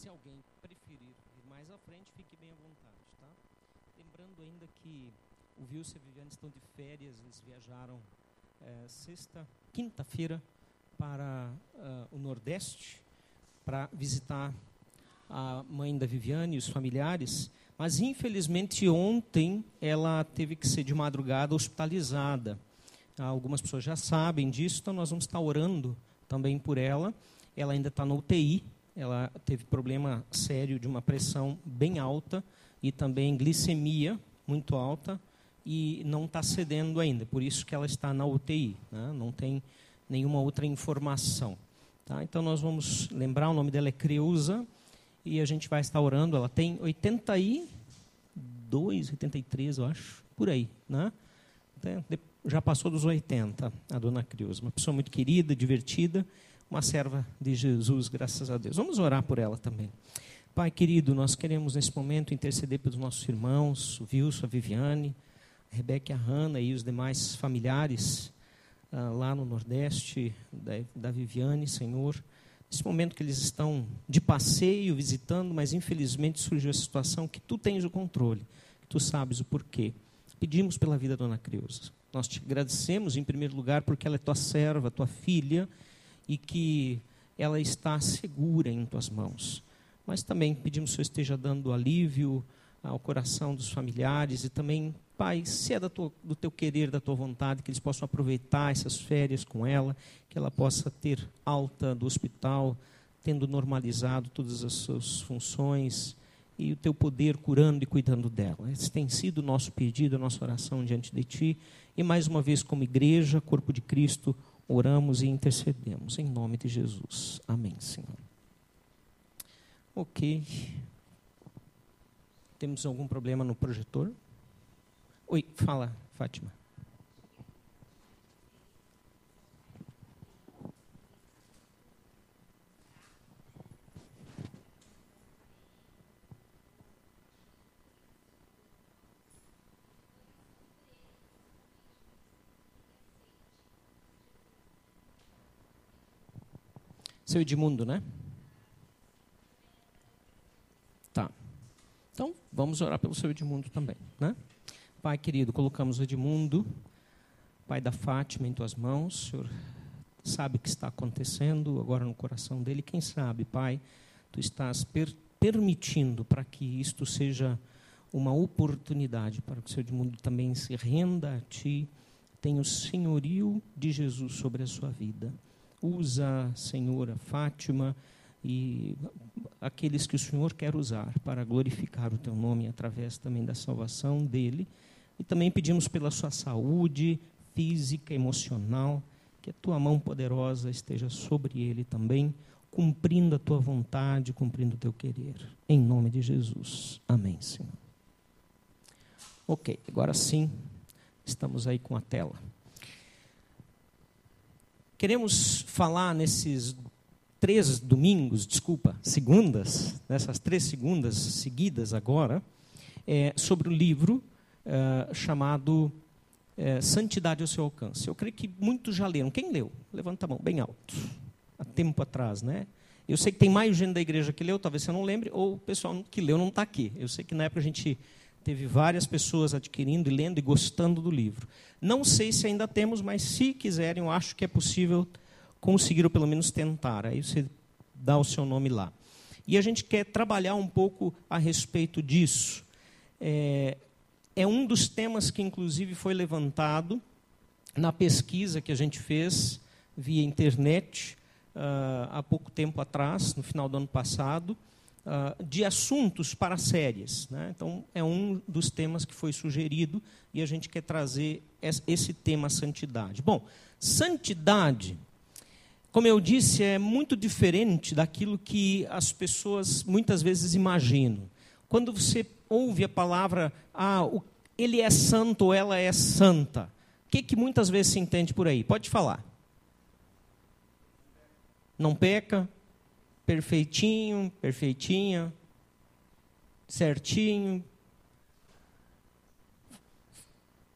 se alguém preferir ir mais à frente, fique bem à vontade, tá? Lembrando ainda que o Wilson e a Viviane estão de férias, eles viajaram é, sexta, quinta-feira para uh, o Nordeste para visitar a mãe da Viviane e os familiares, mas infelizmente ontem ela teve que ser de madrugada hospitalizada. Algumas pessoas já sabem disso, então nós vamos estar orando também por ela. Ela ainda está no UTI, ela teve problema sério de uma pressão bem alta e também glicemia muito alta e não está cedendo ainda, por isso que ela está na UTI, né? não tem nenhuma outra informação. Tá? Então nós vamos lembrar, o nome dela é Creuza, e a gente vai estar orando, ela tem 82, 83, eu acho, por aí. Né? Já passou dos 80, a dona Creuza, uma pessoa muito querida, divertida, uma serva de Jesus, graças a Deus. Vamos orar por ela também. Pai querido, nós queremos nesse momento interceder pelos nossos irmãos, o Wilson, a Viviane, a Rebeca, a Hanna e os demais familiares uh, lá no Nordeste da, da Viviane, Senhor. Nesse momento que eles estão de passeio, visitando, mas infelizmente surgiu a situação que tu tens o controle, que tu sabes o porquê. Pedimos pela vida da dona Creuza. Nós te agradecemos, em primeiro lugar, porque ela é tua serva, tua filha, e que ela está segura em tuas mãos. Mas também pedimos que o Senhor esteja dando alívio ao coração dos familiares e também, Pai, se é tua, do teu querer, da tua vontade, que eles possam aproveitar essas férias com ela, que ela possa ter alta do hospital, tendo normalizado todas as suas funções e o teu poder curando e cuidando dela. Esse tem sido o nosso pedido, a nossa oração diante de ti. E mais uma vez, como igreja, corpo de Cristo, oramos e intercedemos em nome de Jesus. Amém, Senhor. Ok. Temos algum problema no projetor? Oi, fala, Fátima. Seu Edmundo, né? Tá. Então, vamos orar pelo seu Edmundo também, né? Pai querido, colocamos o Edmundo, pai da Fátima, em tuas mãos. O Senhor sabe o que está acontecendo agora no coração dele. Quem sabe, Pai, tu estás per permitindo para que isto seja uma oportunidade para que o seu Edmundo também se renda a ti, tenha o senhorio de Jesus sobre a sua vida. Usa, Senhor, a Fátima e aqueles que o Senhor quer usar para glorificar o teu nome através também da salvação dele. E também pedimos pela sua saúde física, emocional, que a tua mão poderosa esteja sobre ele também, cumprindo a tua vontade, cumprindo o teu querer. Em nome de Jesus. Amém, Senhor. Ok, agora sim, estamos aí com a tela. Queremos falar nesses três domingos, desculpa, segundas, nessas três segundas seguidas agora, é, sobre o livro é, chamado é, Santidade ao seu alcance. Eu creio que muitos já leram. Quem leu? Levanta a mão, bem alto. Há tempo atrás, né? Eu sei que tem mais gente da igreja que leu, talvez você não lembre, ou o pessoal que leu não está aqui. Eu sei que na época a gente teve várias pessoas adquirindo e lendo e gostando do livro. Não sei se ainda temos, mas se quiserem, eu acho que é possível conseguir, ou pelo menos tentar. Aí você dá o seu nome lá. E a gente quer trabalhar um pouco a respeito disso. É, é um dos temas que, inclusive, foi levantado na pesquisa que a gente fez via internet uh, há pouco tempo atrás, no final do ano passado, uh, de assuntos para séries. Né? Então, é um dos temas que foi sugerido e a gente quer trazer esse tema santidade. Bom, santidade, como eu disse, é muito diferente daquilo que as pessoas muitas vezes imaginam. Quando você ouve a palavra, ah, ele é santo ou ela é santa, o que, que muitas vezes se entende por aí? Pode falar. Não peca, perfeitinho, perfeitinha, certinho,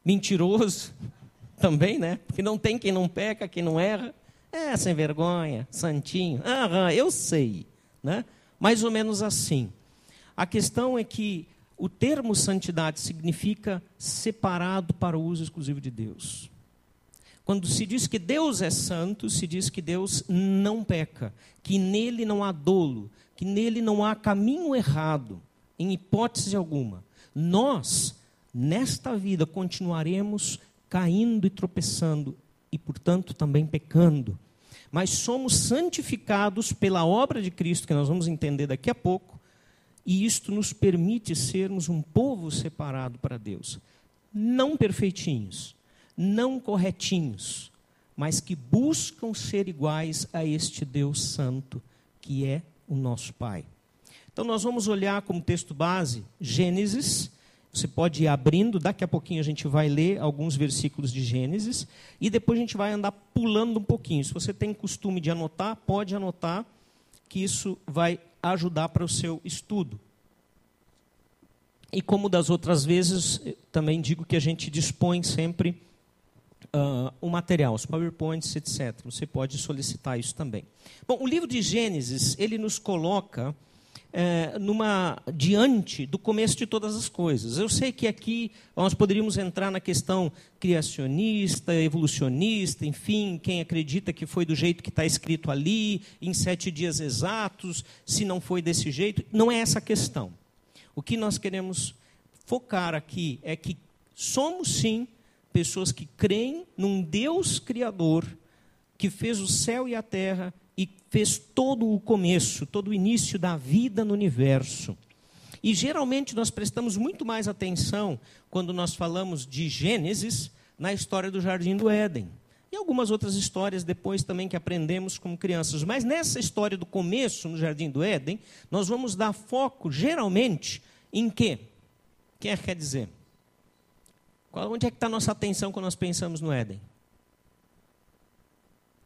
mentiroso também, né? Porque não tem quem não peca, quem não erra. É, sem vergonha, santinho. Ah, eu sei, né? mais ou menos assim. A questão é que o termo santidade significa separado para o uso exclusivo de Deus. Quando se diz que Deus é santo, se diz que Deus não peca, que nele não há dolo, que nele não há caminho errado, em hipótese alguma. Nós, nesta vida, continuaremos caindo e tropeçando, e, portanto, também pecando. Mas somos santificados pela obra de Cristo, que nós vamos entender daqui a pouco, e isto nos permite sermos um povo separado para Deus. Não perfeitinhos, não corretinhos, mas que buscam ser iguais a este Deus Santo, que é o nosso Pai. Então, nós vamos olhar como texto base Gênesis. Você pode ir abrindo, daqui a pouquinho a gente vai ler alguns versículos de Gênesis e depois a gente vai andar pulando um pouquinho. Se você tem costume de anotar, pode anotar, que isso vai ajudar para o seu estudo. E como das outras vezes, também digo que a gente dispõe sempre uh, o material, os PowerPoints, etc. Você pode solicitar isso também. Bom, o livro de Gênesis, ele nos coloca é, numa diante do começo de todas as coisas. Eu sei que aqui nós poderíamos entrar na questão criacionista, evolucionista, enfim, quem acredita que foi do jeito que está escrito ali, em sete dias exatos, se não foi desse jeito, não é essa a questão. O que nós queremos focar aqui é que somos sim pessoas que creem num Deus Criador que fez o céu e a terra e fez todo o começo, todo o início da vida no universo. E geralmente nós prestamos muito mais atenção quando nós falamos de Gênesis na história do Jardim do Éden. E algumas outras histórias depois também que aprendemos como crianças. Mas nessa história do começo no Jardim do Éden, nós vamos dar foco geralmente em quê? É que quer dizer? Onde é que está a nossa atenção quando nós pensamos no Éden?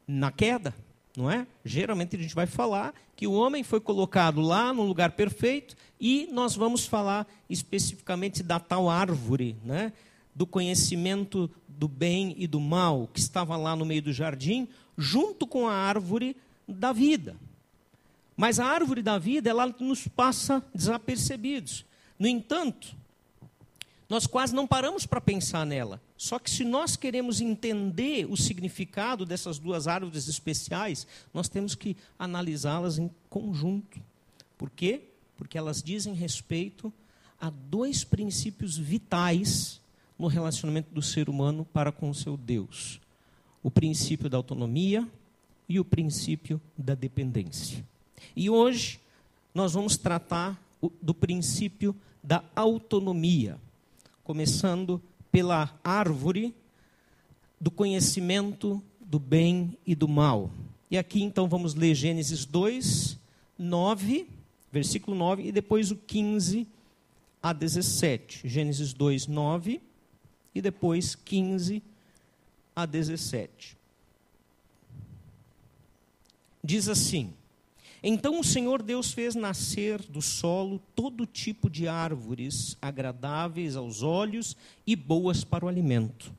Na queda, não é? Geralmente a gente vai falar que o homem foi colocado lá no lugar perfeito e nós vamos falar especificamente da tal árvore, né? do conhecimento do bem e do mal que estava lá no meio do jardim, junto com a árvore da vida. Mas a árvore da vida, ela nos passa desapercebidos. No entanto, nós quase não paramos para pensar nela. Só que se nós queremos entender o significado dessas duas árvores especiais, nós temos que analisá-las em conjunto. Por quê? Porque elas dizem respeito a dois princípios vitais no relacionamento do ser humano para com o seu Deus: o princípio da autonomia e o princípio da dependência. E hoje nós vamos tratar do princípio da autonomia começando pela árvore do conhecimento do bem e do mal. E aqui então vamos ler Gênesis 2, 9, versículo 9, e depois o 15 a 17. Gênesis 2, 9 e depois 15 a 17. Diz assim: então o Senhor Deus fez nascer do solo todo tipo de árvores agradáveis aos olhos e boas para o alimento.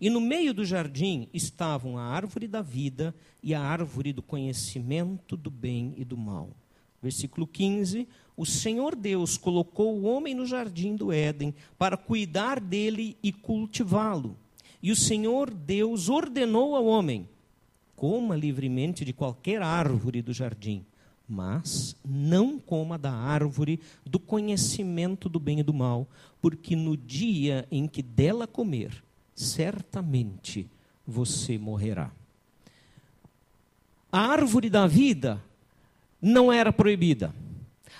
E no meio do jardim estavam a árvore da vida e a árvore do conhecimento do bem e do mal. Versículo 15: O Senhor Deus colocou o homem no jardim do Éden para cuidar dele e cultivá-lo. E o Senhor Deus ordenou ao homem: coma livremente de qualquer árvore do jardim mas não coma da árvore do conhecimento do bem e do mal, porque no dia em que dela comer, certamente você morrerá. A árvore da vida não era proibida.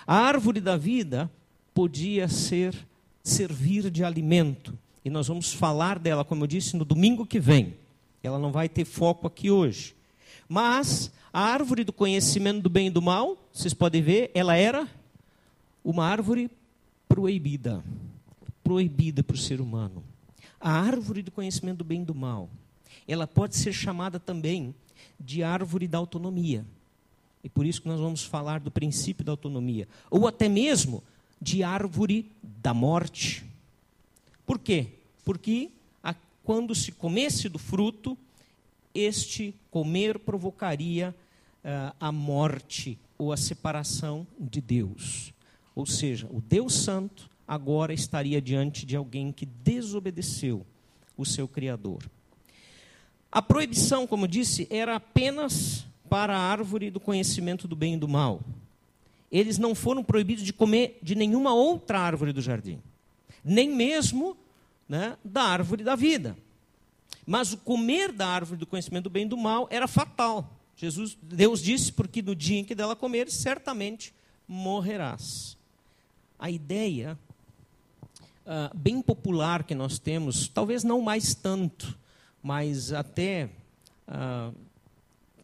A árvore da vida podia ser servir de alimento. E nós vamos falar dela, como eu disse, no domingo que vem. Ela não vai ter foco aqui hoje. Mas a árvore do conhecimento do bem e do mal, vocês podem ver, ela era uma árvore proibida. Proibida para o ser humano. A árvore do conhecimento do bem e do mal, ela pode ser chamada também de árvore da autonomia. E por isso que nós vamos falar do princípio da autonomia. Ou até mesmo de árvore da morte. Por quê? Porque a, quando se comesse do fruto, este comer provocaria uh, a morte ou a separação de Deus. Ou seja, o Deus Santo agora estaria diante de alguém que desobedeceu o seu Criador. A proibição, como disse, era apenas para a árvore do conhecimento do bem e do mal. Eles não foram proibidos de comer de nenhuma outra árvore do jardim, nem mesmo né, da árvore da vida. Mas o comer da árvore do conhecimento do bem e do mal era fatal. Jesus, Deus disse, porque no dia em que dela comer, certamente morrerás. A ideia uh, bem popular que nós temos, talvez não mais tanto, mas até uh,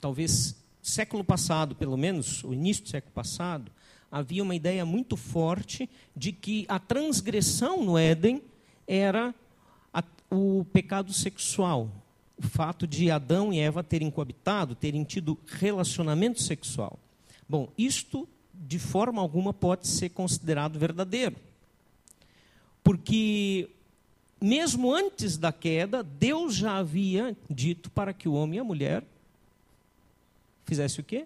talvez século passado, pelo menos, o início do século passado, havia uma ideia muito forte de que a transgressão no Éden era a, o pecado sexual, o fato de Adão e Eva terem coabitado, terem tido relacionamento sexual. Bom, isto de forma alguma pode ser considerado verdadeiro. Porque mesmo antes da queda, Deus já havia dito para que o homem e a mulher fizessem o quê?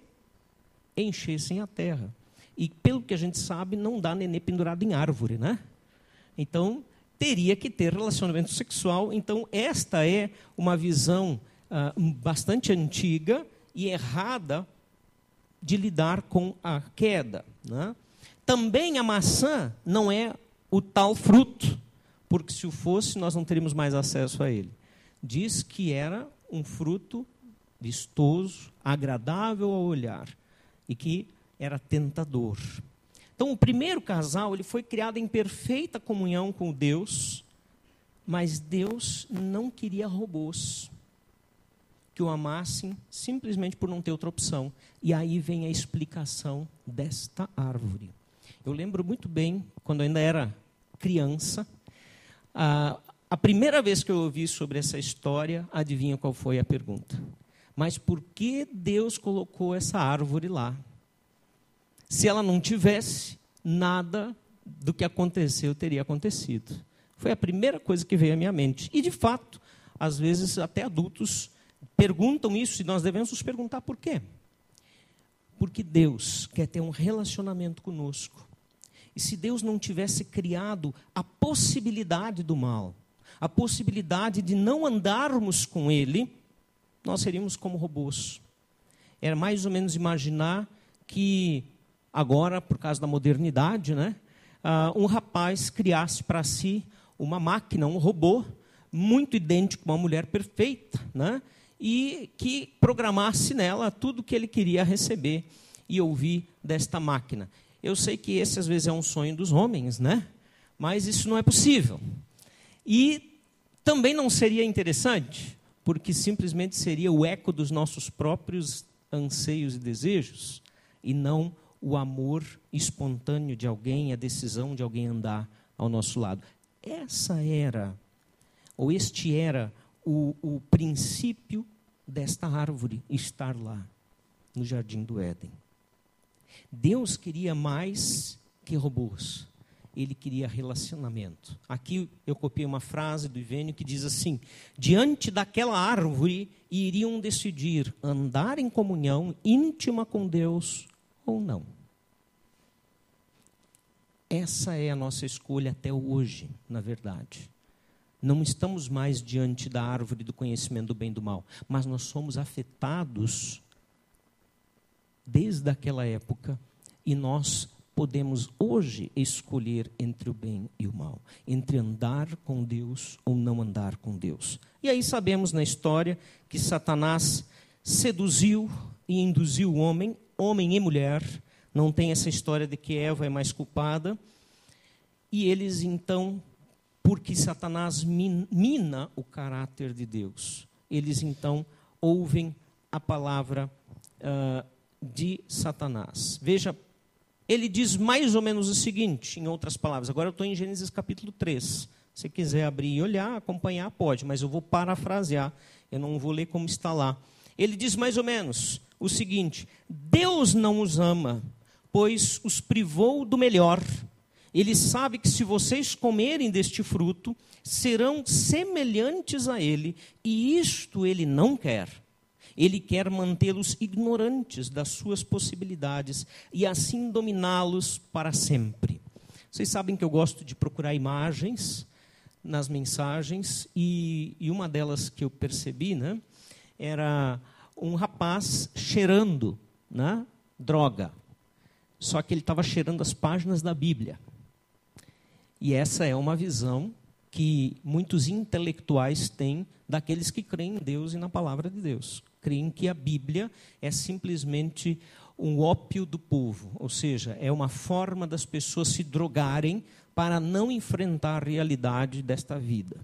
Enchessem a terra. E pelo que a gente sabe, não dá nenê pendurado em árvore, né? Então, teria que ter relacionamento sexual. Então, esta é uma visão ah, bastante antiga e errada de lidar com a queda. Né? Também a maçã não é o tal fruto, porque se o fosse, nós não teríamos mais acesso a ele. Diz que era um fruto vistoso, agradável ao olhar e que era tentador. Então, o primeiro casal ele foi criado em perfeita comunhão com Deus, mas Deus não queria robôs que o amassem simplesmente por não ter outra opção. E aí vem a explicação desta árvore. Eu lembro muito bem, quando ainda era criança, a, a primeira vez que eu ouvi sobre essa história, adivinha qual foi a pergunta? Mas por que Deus colocou essa árvore lá? Se ela não tivesse, nada do que aconteceu teria acontecido. Foi a primeira coisa que veio à minha mente. E, de fato, às vezes até adultos perguntam isso e nós devemos nos perguntar por quê. Porque Deus quer ter um relacionamento conosco. E se Deus não tivesse criado a possibilidade do mal, a possibilidade de não andarmos com Ele, nós seríamos como robôs. Era mais ou menos imaginar que agora, por causa da modernidade, né, uh, um rapaz criasse para si uma máquina, um robô, muito idêntico a uma mulher perfeita, né, e que programasse nela tudo o que ele queria receber e ouvir desta máquina. Eu sei que esse às vezes é um sonho dos homens, né? Mas isso não é possível. E também não seria interessante, porque simplesmente seria o eco dos nossos próprios anseios e desejos, e não o amor espontâneo de alguém, a decisão de alguém andar ao nosso lado. Essa era, ou este era, o, o princípio desta árvore estar lá, no jardim do Éden. Deus queria mais que robôs. Ele queria relacionamento. Aqui eu copiei uma frase do Ivênio que diz assim: Diante daquela árvore iriam decidir andar em comunhão íntima com Deus ou não. Essa é a nossa escolha até hoje, na verdade. Não estamos mais diante da árvore do conhecimento do bem e do mal, mas nós somos afetados desde aquela época e nós podemos hoje escolher entre o bem e o mal, entre andar com Deus ou não andar com Deus. E aí sabemos na história que Satanás seduziu e induziu o homem, homem e mulher, não tem essa história de que Eva é mais culpada. E eles então, porque Satanás mina o caráter de Deus, eles então ouvem a palavra uh, de Satanás. Veja, ele diz mais ou menos o seguinte, em outras palavras. Agora eu estou em Gênesis capítulo 3. Se quiser abrir e olhar, acompanhar, pode, mas eu vou parafrasear, eu não vou ler como está lá. Ele diz mais ou menos o seguinte: Deus não os ama pois os privou do melhor. Ele sabe que se vocês comerem deste fruto, serão semelhantes a ele, e isto ele não quer. Ele quer mantê-los ignorantes das suas possibilidades e assim dominá-los para sempre. Vocês sabem que eu gosto de procurar imagens nas mensagens e, e uma delas que eu percebi, né, era um rapaz cheirando, né, droga. Só que ele estava cheirando as páginas da Bíblia. E essa é uma visão que muitos intelectuais têm daqueles que creem em Deus e na palavra de Deus. Creem que a Bíblia é simplesmente um ópio do povo, ou seja, é uma forma das pessoas se drogarem para não enfrentar a realidade desta vida.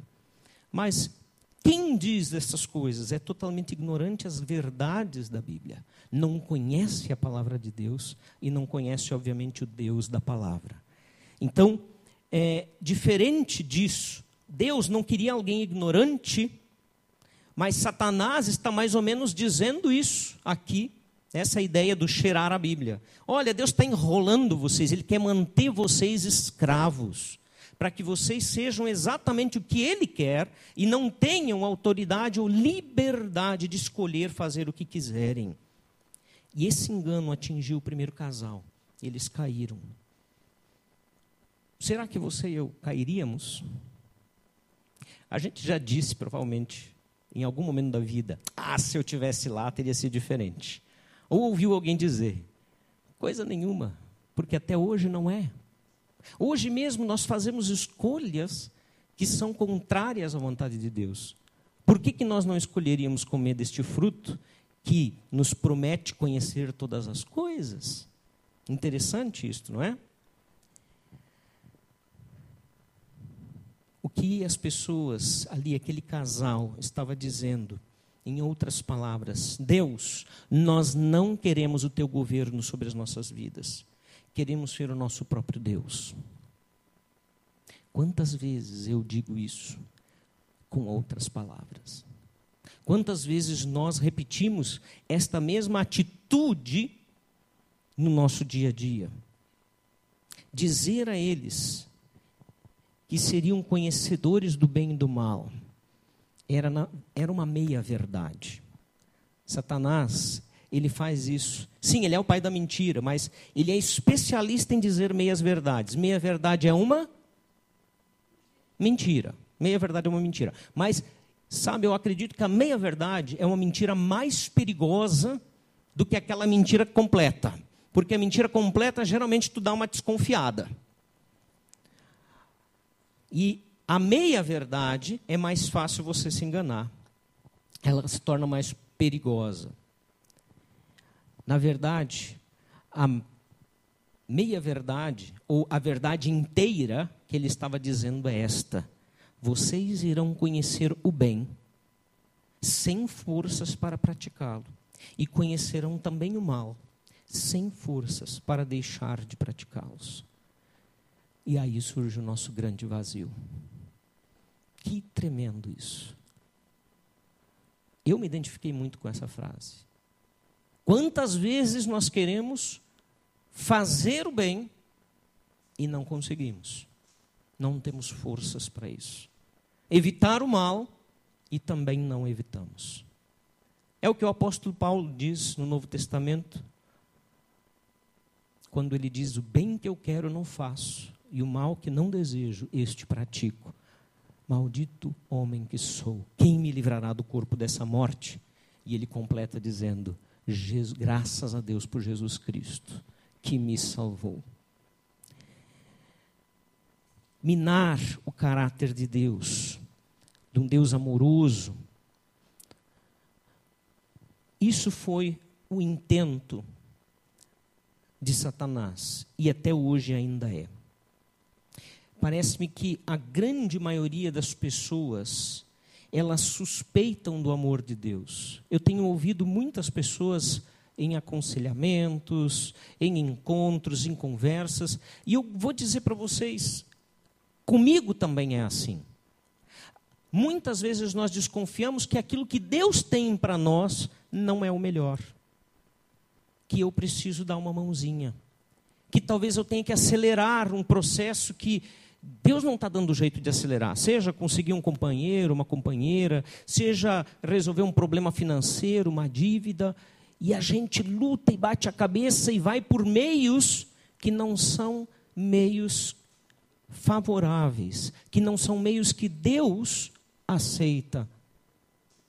Mas quem diz essas coisas é totalmente ignorante às verdades da Bíblia. Não conhece a palavra de Deus e não conhece, obviamente, o Deus da palavra. Então, é, diferente disso, Deus não queria alguém ignorante, mas Satanás está mais ou menos dizendo isso aqui, essa ideia do cheirar a Bíblia. Olha, Deus está enrolando vocês, Ele quer manter vocês escravos, para que vocês sejam exatamente o que Ele quer e não tenham autoridade ou liberdade de escolher fazer o que quiserem. E esse engano atingiu o primeiro casal, eles caíram. Será que você e eu cairíamos? A gente já disse, provavelmente, em algum momento da vida: Ah, se eu tivesse lá, teria sido diferente. Ou ouviu alguém dizer: Coisa nenhuma, porque até hoje não é. Hoje mesmo nós fazemos escolhas que são contrárias à vontade de Deus. Por que, que nós não escolheríamos comer deste fruto que nos promete conhecer todas as coisas? Interessante isto, não é? o que as pessoas ali, aquele casal, estava dizendo. Em outras palavras, Deus, nós não queremos o teu governo sobre as nossas vidas. Queremos ser o nosso próprio Deus. Quantas vezes eu digo isso com outras palavras? Quantas vezes nós repetimos esta mesma atitude no nosso dia a dia? Dizer a eles que seriam conhecedores do bem e do mal. Era, na, era uma meia-verdade. Satanás, ele faz isso. Sim, ele é o pai da mentira, mas ele é especialista em dizer meias-verdades. Meia-verdade é uma mentira. Meia-verdade é uma mentira. Mas, sabe, eu acredito que a meia-verdade é uma mentira mais perigosa do que aquela mentira completa. Porque a mentira completa, geralmente, tu dá uma desconfiada. E a meia-verdade é mais fácil você se enganar. Ela se torna mais perigosa. Na verdade, a meia-verdade, ou a verdade inteira que ele estava dizendo é esta: vocês irão conhecer o bem, sem forças para praticá-lo, e conhecerão também o mal, sem forças para deixar de praticá-los. E aí surge o nosso grande vazio. Que tremendo isso. Eu me identifiquei muito com essa frase. Quantas vezes nós queremos fazer o bem e não conseguimos? Não temos forças para isso. Evitar o mal e também não evitamos. É o que o apóstolo Paulo diz no Novo Testamento, quando ele diz: O bem que eu quero não faço, e o mal que não desejo, este pratico. Maldito homem que sou, quem me livrará do corpo dessa morte? E ele completa dizendo: graças a Deus por Jesus Cristo, que me salvou. Minar o caráter de Deus, de um Deus amoroso, isso foi o intento de Satanás e até hoje ainda é parece-me que a grande maioria das pessoas elas suspeitam do amor de Deus. Eu tenho ouvido muitas pessoas em aconselhamentos, em encontros, em conversas, e eu vou dizer para vocês, comigo também é assim. Muitas vezes nós desconfiamos que aquilo que Deus tem para nós não é o melhor. Que eu preciso dar uma mãozinha. Que talvez eu tenha que acelerar um processo que Deus não está dando jeito de acelerar. Seja conseguir um companheiro, uma companheira, seja resolver um problema financeiro, uma dívida. E a gente luta e bate a cabeça e vai por meios que não são meios favoráveis, que não são meios que Deus aceita.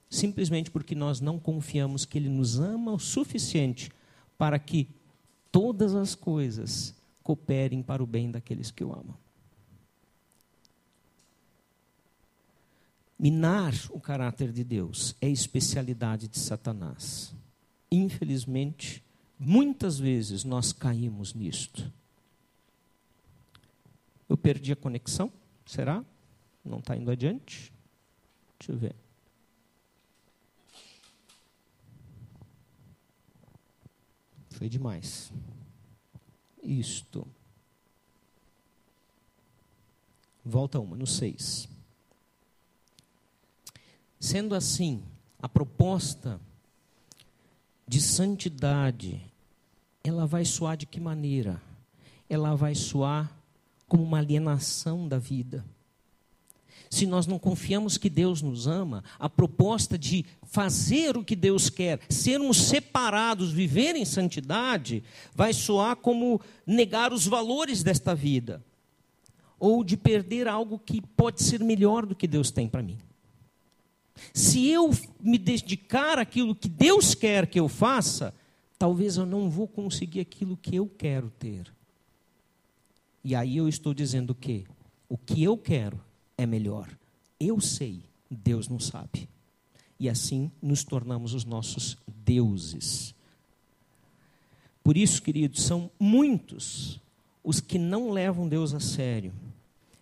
Simplesmente porque nós não confiamos que Ele nos ama o suficiente para que todas as coisas cooperem para o bem daqueles que o amam. Minar o caráter de Deus é especialidade de Satanás. Infelizmente, muitas vezes nós caímos nisto. Eu perdi a conexão? Será? Não está indo adiante? Deixa eu ver. Foi demais. Isto. Volta uma, no 6. Sendo assim, a proposta de santidade, ela vai soar de que maneira? Ela vai soar como uma alienação da vida. Se nós não confiamos que Deus nos ama, a proposta de fazer o que Deus quer, sermos separados, viver em santidade, vai soar como negar os valores desta vida, ou de perder algo que pode ser melhor do que Deus tem para mim. Se eu me dedicar àquilo que Deus quer que eu faça, talvez eu não vou conseguir aquilo que eu quero ter. E aí eu estou dizendo que o que eu quero é melhor. Eu sei, Deus não sabe. E assim nos tornamos os nossos deuses. Por isso, queridos, são muitos os que não levam Deus a sério,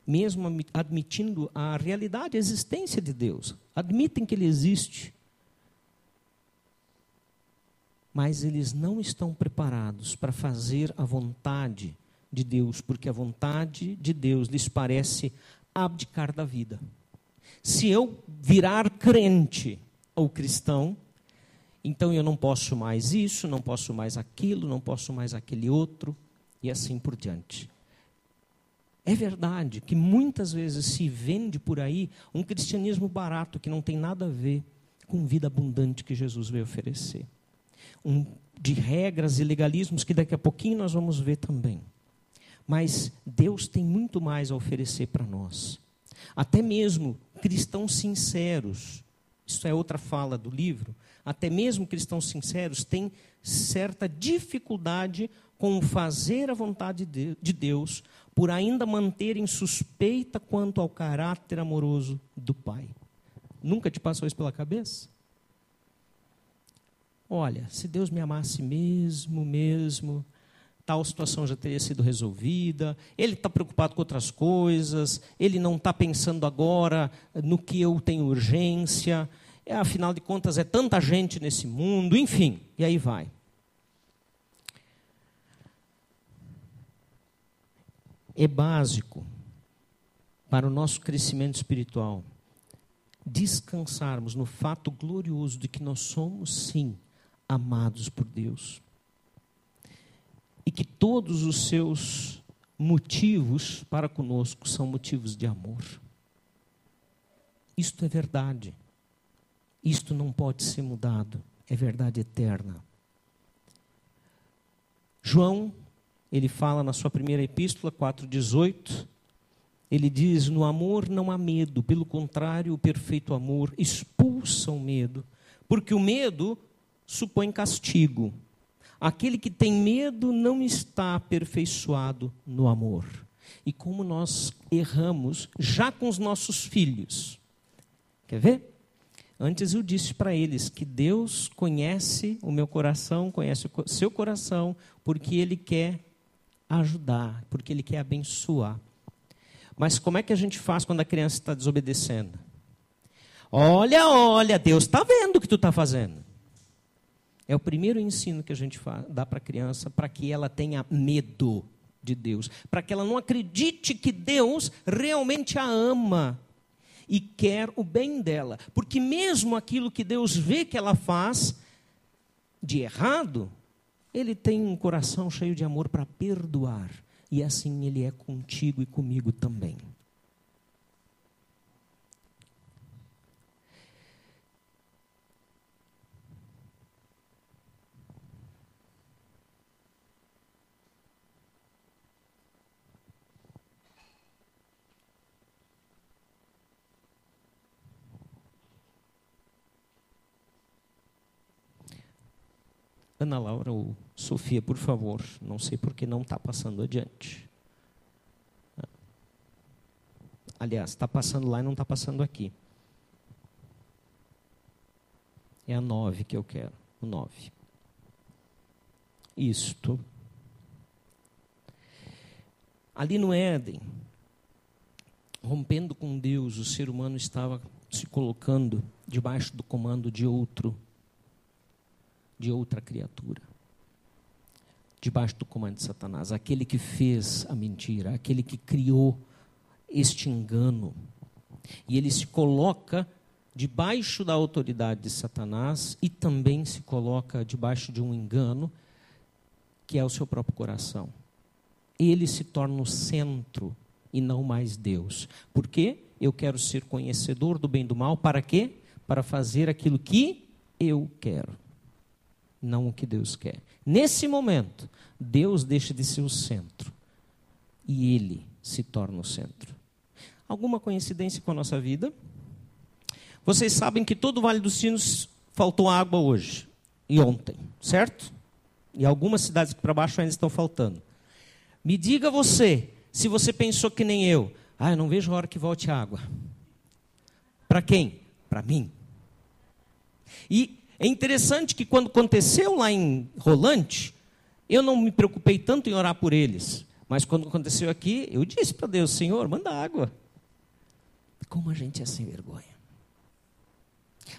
mesmo admitindo a realidade, a existência de Deus. Admitem que Ele existe. Mas eles não estão preparados para fazer a vontade de Deus, porque a vontade de Deus lhes parece abdicar da vida. Se eu virar crente ou cristão, então eu não posso mais isso, não posso mais aquilo, não posso mais aquele outro, e assim por diante. É verdade que muitas vezes se vende por aí um cristianismo barato que não tem nada a ver com vida abundante que Jesus veio oferecer. Um, de regras e legalismos que daqui a pouquinho nós vamos ver também. Mas Deus tem muito mais a oferecer para nós. Até mesmo cristãos sinceros, isso é outra fala do livro, até mesmo cristãos sinceros têm certa dificuldade com fazer a vontade de Deus, por ainda manterem suspeita quanto ao caráter amoroso do Pai. Nunca te passou isso pela cabeça? Olha, se Deus me amasse mesmo, mesmo, tal situação já teria sido resolvida, ele está preocupado com outras coisas, ele não está pensando agora no que eu tenho urgência, é, afinal de contas é tanta gente nesse mundo, enfim, e aí vai. É básico para o nosso crescimento espiritual descansarmos no fato glorioso de que nós somos, sim, amados por Deus e que todos os seus motivos para conosco são motivos de amor. Isto é verdade. Isto não pode ser mudado. É verdade eterna. João, ele fala na sua primeira epístola, 4,18, ele diz: No amor não há medo, pelo contrário, o perfeito amor expulsa o medo, porque o medo supõe castigo. Aquele que tem medo não está aperfeiçoado no amor. E como nós erramos já com os nossos filhos. Quer ver? Antes eu disse para eles que Deus conhece o meu coração, conhece o seu coração, porque Ele quer ajudar, porque Ele quer abençoar. Mas como é que a gente faz quando a criança está desobedecendo? Olha, olha, Deus está vendo o que tu está fazendo. É o primeiro ensino que a gente dá para a criança para que ela tenha medo de Deus, para que ela não acredite que Deus realmente a ama e quer o bem dela, porque mesmo aquilo que Deus vê que ela faz de errado, ele tem um coração cheio de amor para perdoar. E assim Ele é contigo e comigo também. Ana Laura ou Sofia, por favor. Não sei por que não está passando adiante. Aliás, está passando lá e não está passando aqui. É a nove que eu quero. O nove. Isto. Ali no Éden, rompendo com Deus, o ser humano estava se colocando debaixo do comando de outro de outra criatura. Debaixo do comando de Satanás, aquele que fez a mentira, aquele que criou este engano. E ele se coloca debaixo da autoridade de Satanás e também se coloca debaixo de um engano que é o seu próprio coração. Ele se torna o centro e não mais Deus. Por quê? Eu quero ser conhecedor do bem e do mal, para quê? Para fazer aquilo que eu quero não o que Deus quer. Nesse momento, Deus deixa de ser o centro e ele se torna o centro. Alguma coincidência com a nossa vida? Vocês sabem que todo o Vale dos Sinos faltou água hoje e ontem, certo? E algumas cidades para baixo ainda estão faltando. Me diga você, se você pensou que nem eu, ah, eu não vejo a hora que volte água. Para quem? Para mim. E é interessante que quando aconteceu lá em Rolante, eu não me preocupei tanto em orar por eles. Mas quando aconteceu aqui, eu disse para Deus: Senhor, manda água. Como a gente é sem vergonha.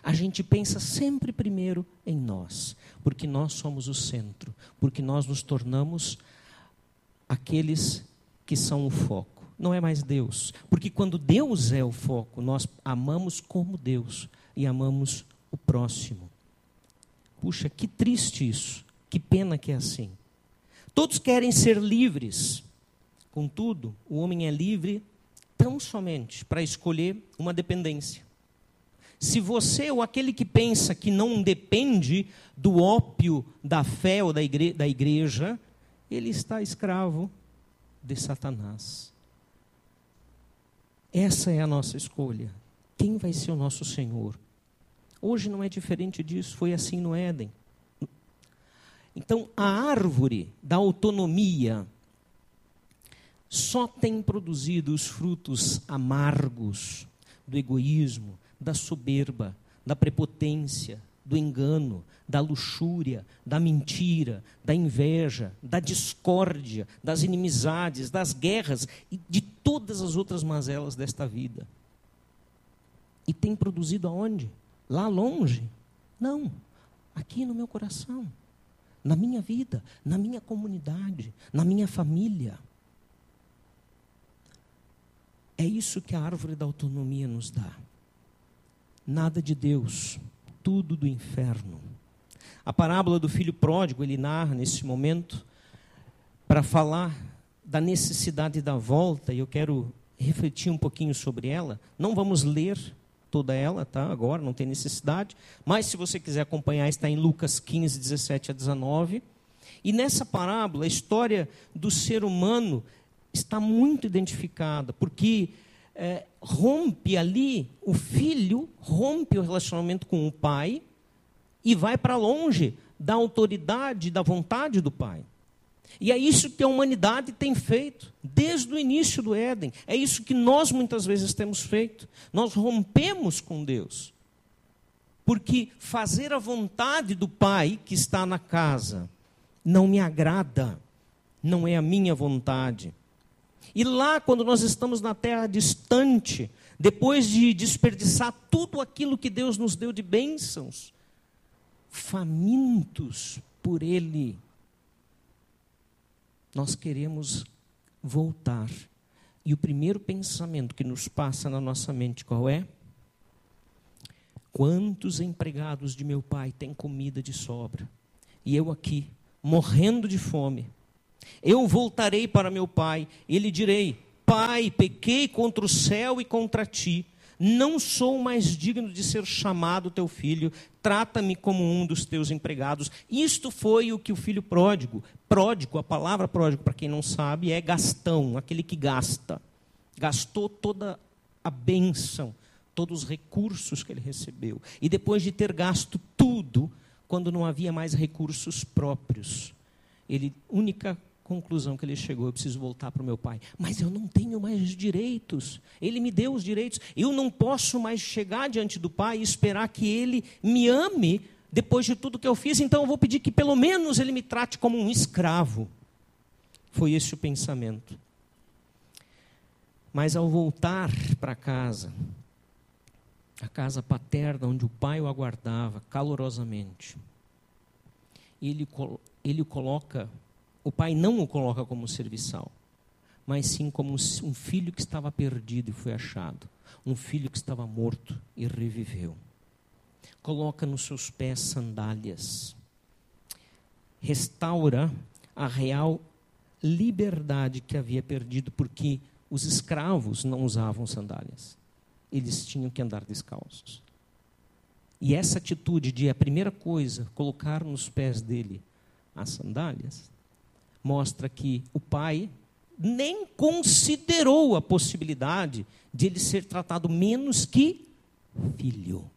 A gente pensa sempre primeiro em nós, porque nós somos o centro, porque nós nos tornamos aqueles que são o foco. Não é mais Deus, porque quando Deus é o foco, nós amamos como Deus e amamos o próximo. Puxa, que triste isso. Que pena que é assim. Todos querem ser livres. Contudo, o homem é livre tão somente para escolher uma dependência. Se você ou aquele que pensa que não depende do ópio da fé ou da, igre da igreja, ele está escravo de Satanás. Essa é a nossa escolha. Quem vai ser o nosso Senhor? Hoje não é diferente disso, foi assim no Éden. Então, a árvore da autonomia só tem produzido os frutos amargos do egoísmo, da soberba, da prepotência, do engano, da luxúria, da mentira, da inveja, da discórdia, das inimizades, das guerras e de todas as outras mazelas desta vida. E tem produzido aonde? Lá longe. Não, aqui no meu coração, na minha vida, na minha comunidade, na minha família. É isso que a árvore da autonomia nos dá. Nada de Deus, tudo do inferno. A parábola do filho pródigo, ele narra nesse momento para falar da necessidade da volta, e eu quero refletir um pouquinho sobre ela. Não vamos ler toda ela, tá? Agora, não tem necessidade. Mas se você quiser acompanhar, está em Lucas 15, 17 a 19. E nessa parábola, a história do ser humano está muito identificada, porque é, rompe ali, o filho rompe o relacionamento com o pai e vai para longe da autoridade, da vontade do pai. E é isso que a humanidade tem feito desde o início do Éden. É isso que nós muitas vezes temos feito. Nós rompemos com Deus. Porque fazer a vontade do Pai que está na casa não me agrada, não é a minha vontade. E lá, quando nós estamos na terra distante, depois de desperdiçar tudo aquilo que Deus nos deu de bênçãos, famintos por Ele, nós queremos voltar. E o primeiro pensamento que nos passa na nossa mente qual é? Quantos empregados de meu pai têm comida de sobra? E eu aqui, morrendo de fome, Eu voltarei para meu pai e lhe direi: Pai, pequei contra o céu e contra ti. Não sou mais digno de ser chamado teu filho, trata-me como um dos teus empregados. Isto foi o que o filho pródigo, pródigo, a palavra pródigo, para quem não sabe, é gastão, aquele que gasta. Gastou toda a bênção, todos os recursos que ele recebeu. E depois de ter gasto tudo, quando não havia mais recursos próprios, ele, única conclusão que ele chegou: eu preciso voltar para o meu pai. Mas eu não tenho mais direitos. Ele me deu os direitos. Eu não posso mais chegar diante do pai e esperar que ele me ame depois de tudo que eu fiz. Então eu vou pedir que pelo menos ele me trate como um escravo. Foi esse o pensamento. Mas ao voltar para casa, a casa paterna onde o pai o aguardava calorosamente, ele, ele o coloca o pai não o coloca como serviçal, mas sim como um filho que estava perdido e foi achado, um filho que estava morto e reviveu. Coloca nos seus pés sandálias, restaura a real liberdade que havia perdido, porque os escravos não usavam sandálias, eles tinham que andar descalços. E essa atitude de a primeira coisa, colocar nos pés dele as sandálias, mostra que o pai nem considerou a possibilidade de ele ser tratado menos que filho.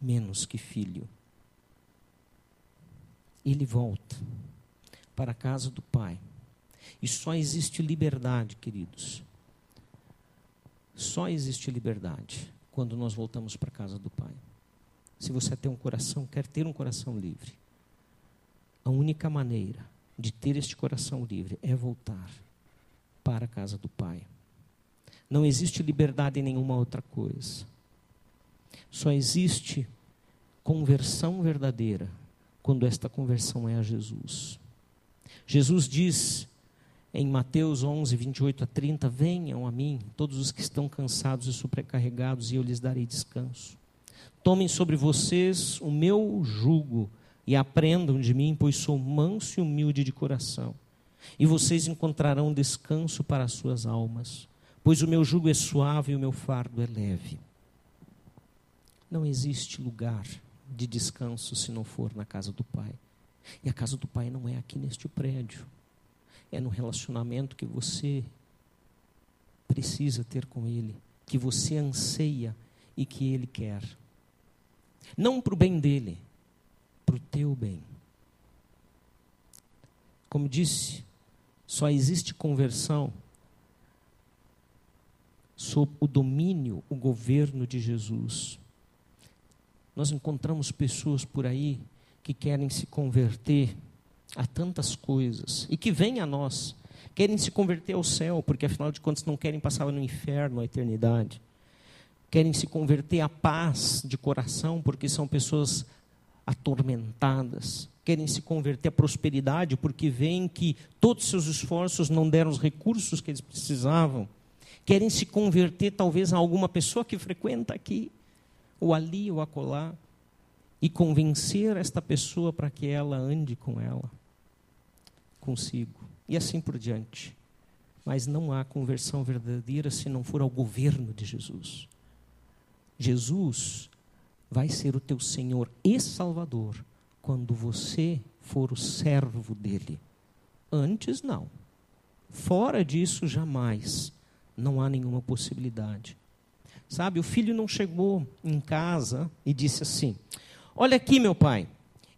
Menos que filho. Ele volta para a casa do pai. E só existe liberdade, queridos. Só existe liberdade quando nós voltamos para a casa do pai. Se você tem um coração, quer ter um coração livre, a única maneira de ter este coração livre é voltar para a casa do Pai. Não existe liberdade em nenhuma outra coisa. Só existe conversão verdadeira quando esta conversão é a Jesus. Jesus diz em Mateus 11, 28 a 30: Venham a mim, todos os que estão cansados e sobrecarregados, e eu lhes darei descanso. Tomem sobre vocês o meu jugo e aprendam de mim, pois sou manso e humilde de coração. E vocês encontrarão descanso para as suas almas, pois o meu jugo é suave e o meu fardo é leve. Não existe lugar de descanso se não for na casa do Pai. E a casa do Pai não é aqui neste prédio. É no relacionamento que você precisa ter com Ele, que você anseia e que Ele quer. Não para o bem dele, para o teu bem. Como disse, só existe conversão sob o domínio, o governo de Jesus. Nós encontramos pessoas por aí que querem se converter a tantas coisas e que vêm a nós, querem se converter ao céu, porque afinal de contas não querem passar no inferno a eternidade. Querem se converter à paz de coração, porque são pessoas atormentadas, querem se converter à prosperidade porque veem que todos os seus esforços não deram os recursos que eles precisavam. Querem se converter talvez a alguma pessoa que frequenta aqui, ou ali, ou acolá, e convencer esta pessoa para que ela ande com ela, consigo, e assim por diante. Mas não há conversão verdadeira se não for ao governo de Jesus. Jesus vai ser o teu Senhor e Salvador quando você for o servo dele. Antes, não. Fora disso, jamais. Não há nenhuma possibilidade. Sabe, o filho não chegou em casa e disse assim: Olha aqui, meu pai,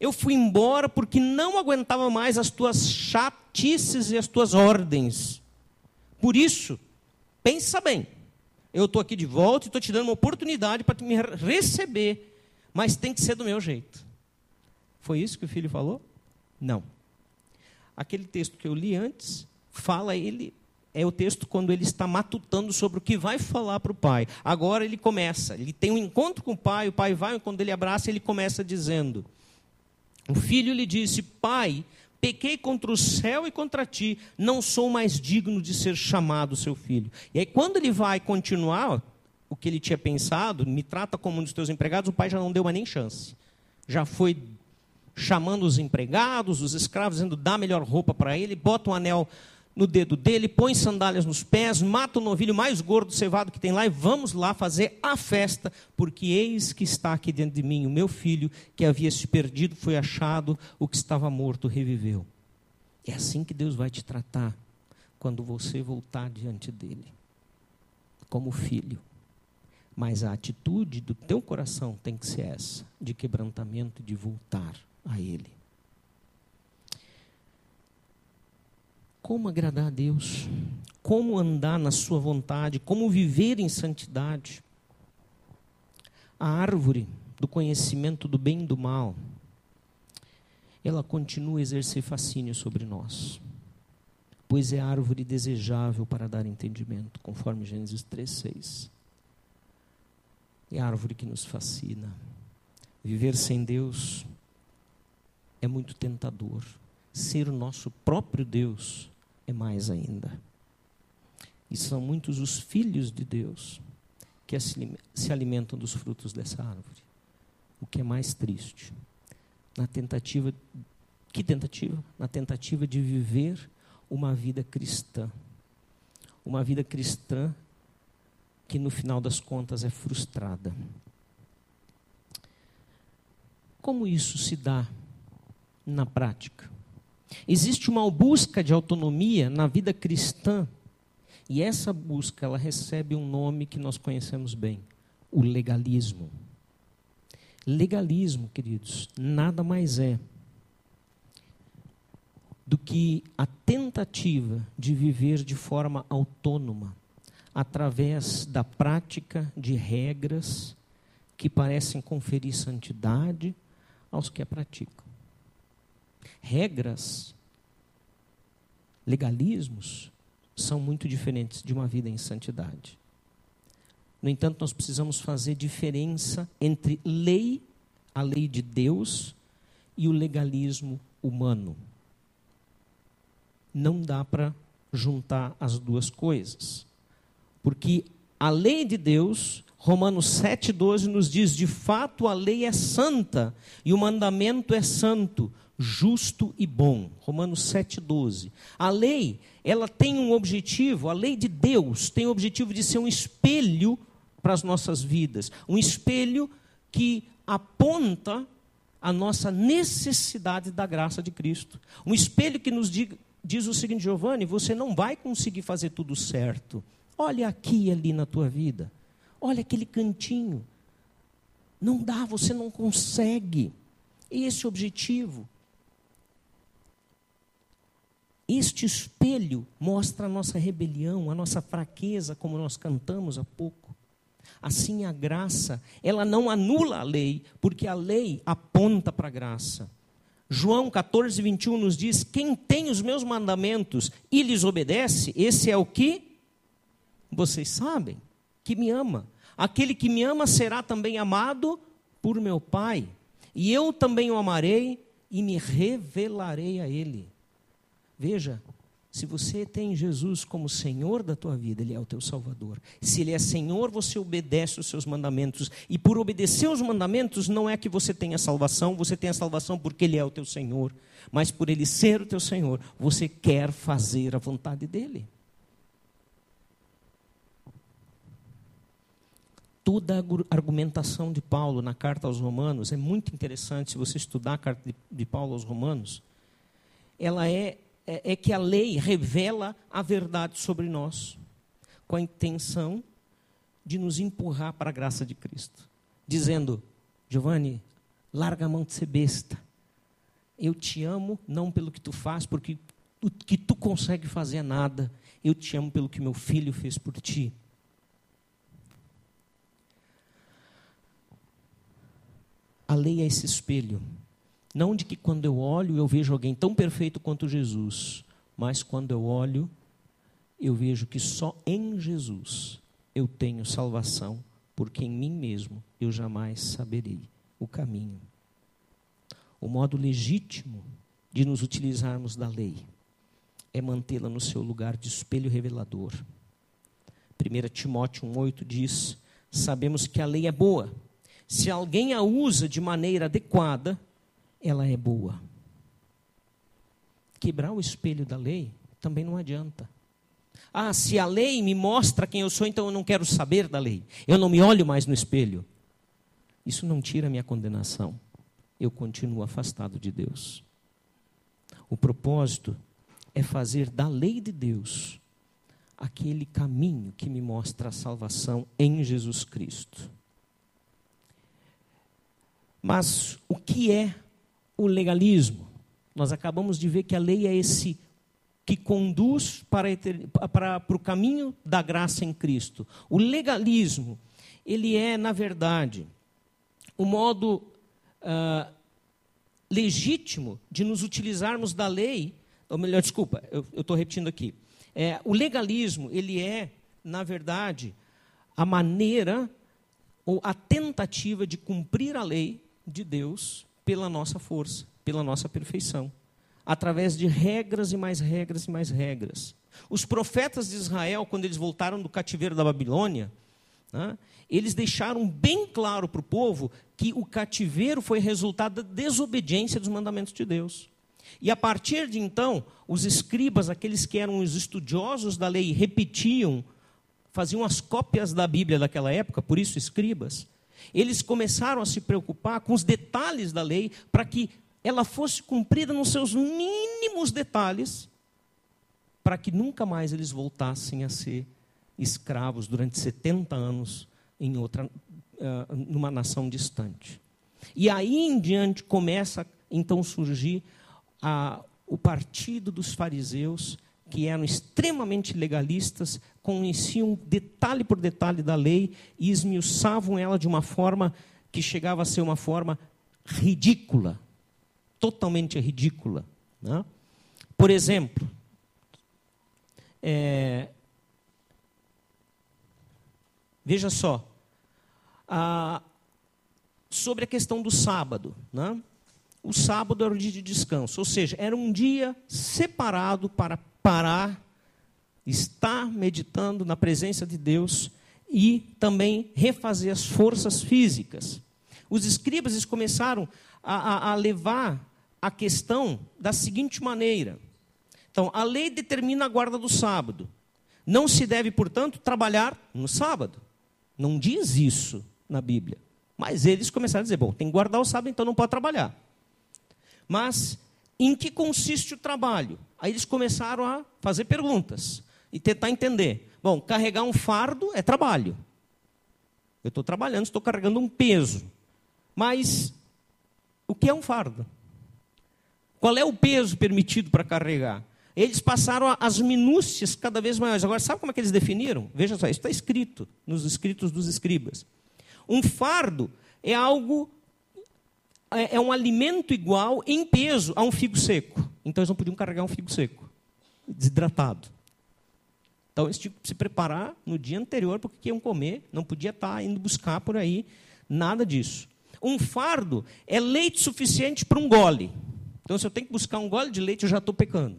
eu fui embora porque não aguentava mais as tuas chatices e as tuas ordens. Por isso, pensa bem eu estou aqui de volta e estou te dando uma oportunidade para me receber, mas tem que ser do meu jeito. Foi isso que o filho falou? Não. Aquele texto que eu li antes, fala ele, é o texto quando ele está matutando sobre o que vai falar para o pai. Agora ele começa, ele tem um encontro com o pai, o pai vai, quando ele abraça, ele começa dizendo: O filho lhe disse, pai, pequei contra o céu e contra ti, não sou mais digno de ser chamado seu filho. E aí, quando ele vai continuar o que ele tinha pensado, me trata como um dos teus empregados, o pai já não deu mais nem chance. Já foi chamando os empregados, os escravos, dizendo dá melhor roupa para ele, bota um anel no dedo dele, põe sandálias nos pés, mata o novilho mais gordo cevado que tem lá e vamos lá fazer a festa, porque eis que está aqui dentro de mim o meu filho que havia se perdido, foi achado, o que estava morto reviveu. É assim que Deus vai te tratar quando você voltar diante dele, como filho. Mas a atitude do teu coração tem que ser essa, de quebrantamento, de voltar a ele. Como agradar a Deus, como andar na Sua vontade, como viver em santidade. A árvore do conhecimento do bem e do mal, ela continua a exercer fascínio sobre nós, pois é árvore desejável para dar entendimento, conforme Gênesis 3,6. É árvore que nos fascina. Viver sem Deus é muito tentador. Ser o nosso próprio Deus é mais ainda. E são muitos os filhos de Deus que se alimentam dos frutos dessa árvore. O que é mais triste. Na tentativa, que tentativa? Na tentativa de viver uma vida cristã. Uma vida cristã que no final das contas é frustrada. Como isso se dá na prática? Existe uma busca de autonomia na vida cristã, e essa busca ela recebe um nome que nós conhecemos bem: o legalismo. Legalismo, queridos, nada mais é do que a tentativa de viver de forma autônoma, através da prática de regras que parecem conferir santidade aos que a praticam regras, legalismos, são muito diferentes de uma vida em santidade. No entanto, nós precisamos fazer diferença entre lei, a lei de Deus, e o legalismo humano. Não dá para juntar as duas coisas. Porque a lei de Deus, Romanos 7,12 nos diz: de fato a lei é santa e o mandamento é santo, justo e bom. Romanos 7,12. A lei, ela tem um objetivo, a lei de Deus tem o objetivo de ser um espelho para as nossas vidas. Um espelho que aponta a nossa necessidade da graça de Cristo. Um espelho que nos diz, diz o seguinte, Giovanni, você não vai conseguir fazer tudo certo. Olha aqui e ali na tua vida. Olha aquele cantinho. Não dá, você não consegue. Esse objetivo. Este espelho mostra a nossa rebelião, a nossa fraqueza, como nós cantamos há pouco. Assim, a graça, ela não anula a lei, porque a lei aponta para a graça. João 14, 21 nos diz: Quem tem os meus mandamentos e lhes obedece, esse é o que vocês sabem, que me ama. Aquele que me ama será também amado por meu Pai, e eu também o amarei e me revelarei a ele. Veja, se você tem Jesus como Senhor da tua vida, Ele é o teu Salvador. Se Ele é Senhor, você obedece os seus mandamentos. E por obedecer os mandamentos, não é que você tenha salvação, você tem a salvação porque Ele é o teu Senhor. Mas por Ele ser o teu Senhor, você quer fazer a vontade dEle. Toda a argumentação de Paulo na carta aos Romanos é muito interessante. Se você estudar a carta de Paulo aos Romanos, ela é é, é que a lei revela a verdade sobre nós, com a intenção de nos empurrar para a graça de Cristo, dizendo: Giovanni, larga a mão de ser besta. Eu te amo não pelo que tu faz, porque o que tu consegue fazer é nada. Eu te amo pelo que meu filho fez por ti. A lei é esse espelho não de que quando eu olho eu vejo alguém tão perfeito quanto Jesus, mas quando eu olho eu vejo que só em Jesus eu tenho salvação, porque em mim mesmo eu jamais saberei o caminho. O modo legítimo de nos utilizarmos da lei é mantê-la no seu lugar de espelho revelador. 1 Timóteo 1,8 diz: Sabemos que a lei é boa. Se alguém a usa de maneira adequada, ela é boa. Quebrar o espelho da lei também não adianta. Ah, se a lei me mostra quem eu sou, então eu não quero saber da lei. Eu não me olho mais no espelho. Isso não tira minha condenação. Eu continuo afastado de Deus. O propósito é fazer da lei de Deus aquele caminho que me mostra a salvação em Jesus Cristo. Mas o que é o legalismo? Nós acabamos de ver que a lei é esse que conduz para, para, para o caminho da graça em Cristo. O legalismo, ele é, na verdade, o modo uh, legítimo de nos utilizarmos da lei, ou melhor, desculpa, eu estou repetindo aqui. É, o legalismo, ele é, na verdade, a maneira ou a tentativa de cumprir a lei de Deus pela nossa força, pela nossa perfeição, através de regras e mais regras e mais regras. Os profetas de Israel, quando eles voltaram do cativeiro da Babilônia, né, eles deixaram bem claro para o povo que o cativeiro foi resultado da desobediência dos mandamentos de Deus. E a partir de então, os escribas, aqueles que eram os estudiosos da lei, repetiam, faziam as cópias da Bíblia daquela época, por isso escribas, eles começaram a se preocupar com os detalhes da lei para que ela fosse cumprida nos seus mínimos detalhes, para que nunca mais eles voltassem a ser escravos durante 70 anos em outra, uh, numa nação distante. E aí em diante começa então surgir a, o partido dos fariseus, que eram extremamente legalistas, conheciam detalhe por detalhe da lei e esmiuçavam ela de uma forma que chegava a ser uma forma ridícula, totalmente ridícula. Né? Por exemplo, é, veja só, a, sobre a questão do sábado. Né? O sábado era o dia de descanso, ou seja, era um dia separado para parar, estar meditando na presença de Deus e também refazer as forças físicas. Os escribas começaram a, a, a levar a questão da seguinte maneira: então, a lei determina a guarda do sábado. Não se deve, portanto, trabalhar no sábado. Não diz isso na Bíblia. Mas eles começaram a dizer: bom, tem que guardar o sábado, então não pode trabalhar. Mas em que consiste o trabalho? Aí eles começaram a fazer perguntas e tentar entender. Bom, carregar um fardo é trabalho. Eu estou trabalhando, estou carregando um peso. Mas o que é um fardo? Qual é o peso permitido para carregar? Eles passaram as minúcias cada vez maiores. Agora, sabe como é que eles definiram? Veja só, isso está escrito nos escritos dos escribas. Um fardo é algo, é, é um alimento igual em peso a um figo seco. Então eles não podiam carregar um figo seco, desidratado. Então eles tinham que se preparar no dia anterior porque iam comer, não podia estar indo buscar por aí nada disso. Um fardo é leite suficiente para um gole. Então, se eu tenho que buscar um gole de leite, eu já estou pecando.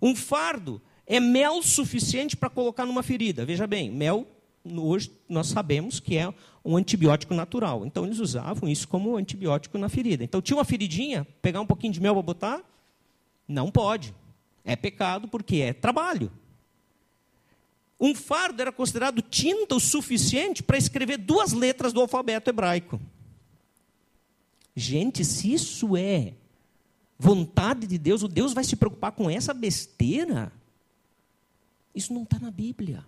Um fardo é mel suficiente para colocar numa ferida. Veja bem, mel, hoje nós sabemos que é um antibiótico natural. Então eles usavam isso como antibiótico na ferida. Então tinha uma feridinha, pegar um pouquinho de mel para botar? Não pode. É pecado porque é trabalho. Um fardo era considerado tinta o suficiente para escrever duas letras do alfabeto hebraico. Gente, se isso é vontade de Deus, o Deus vai se preocupar com essa besteira? Isso não está na Bíblia.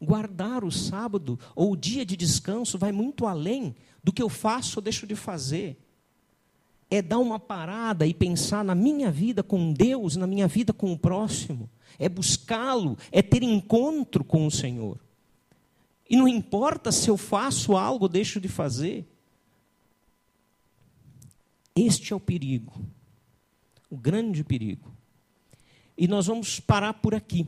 Guardar o sábado ou o dia de descanso vai muito além do que eu faço ou deixo de fazer. É dar uma parada e pensar na minha vida com Deus, na minha vida com o próximo. É buscá-lo, é ter encontro com o Senhor. E não importa se eu faço algo ou deixo de fazer. Este é o perigo o grande perigo. E nós vamos parar por aqui.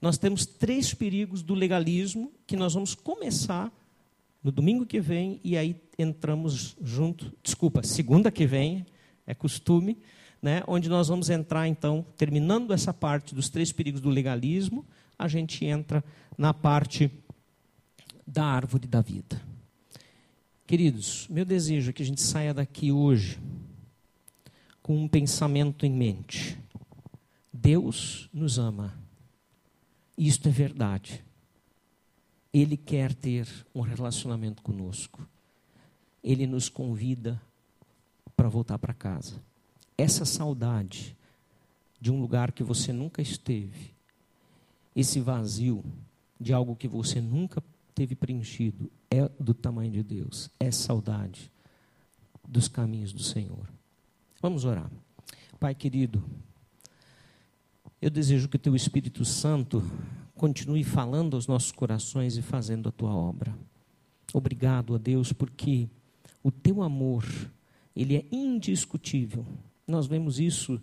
Nós temos três perigos do legalismo que nós vamos começar no domingo que vem e aí entramos junto, desculpa, segunda que vem, é costume, né, onde nós vamos entrar então, terminando essa parte dos três perigos do legalismo, a gente entra na parte da árvore da vida. Queridos, meu desejo é que a gente saia daqui hoje com um pensamento em mente. Deus nos ama. Isto é verdade. Ele quer ter um relacionamento conosco. Ele nos convida para voltar para casa. Essa saudade de um lugar que você nunca esteve, esse vazio de algo que você nunca teve preenchido, é do tamanho de Deus, é saudade dos caminhos do Senhor. Vamos orar. Pai querido, eu desejo que o Teu Espírito Santo continue falando aos nossos corações e fazendo a Tua obra. Obrigado a Deus, porque o Teu amor, ele é indiscutível. Nós vemos isso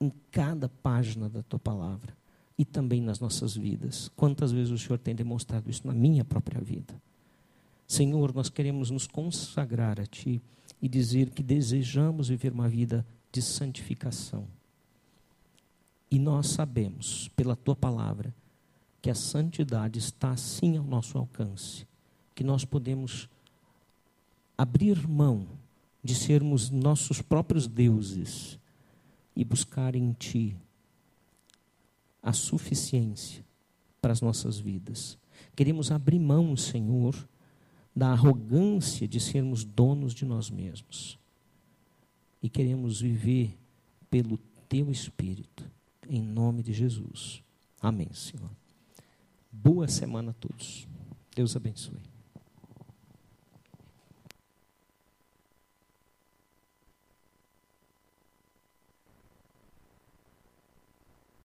em cada página da Tua palavra e também nas nossas vidas. Quantas vezes o Senhor tem demonstrado isso na minha própria vida? Senhor, nós queremos nos consagrar a Ti e dizer que desejamos viver uma vida de santificação. E nós sabemos, pela Tua palavra, que a santidade está sim ao nosso alcance, que nós podemos abrir mão de sermos nossos próprios deuses e buscar em Ti a suficiência para as nossas vidas. Queremos abrir mão, Senhor, da arrogância de sermos donos de nós mesmos. E queremos viver pelo Teu Espírito, em nome de Jesus. Amém, Senhor. Boa semana a todos. Deus abençoe.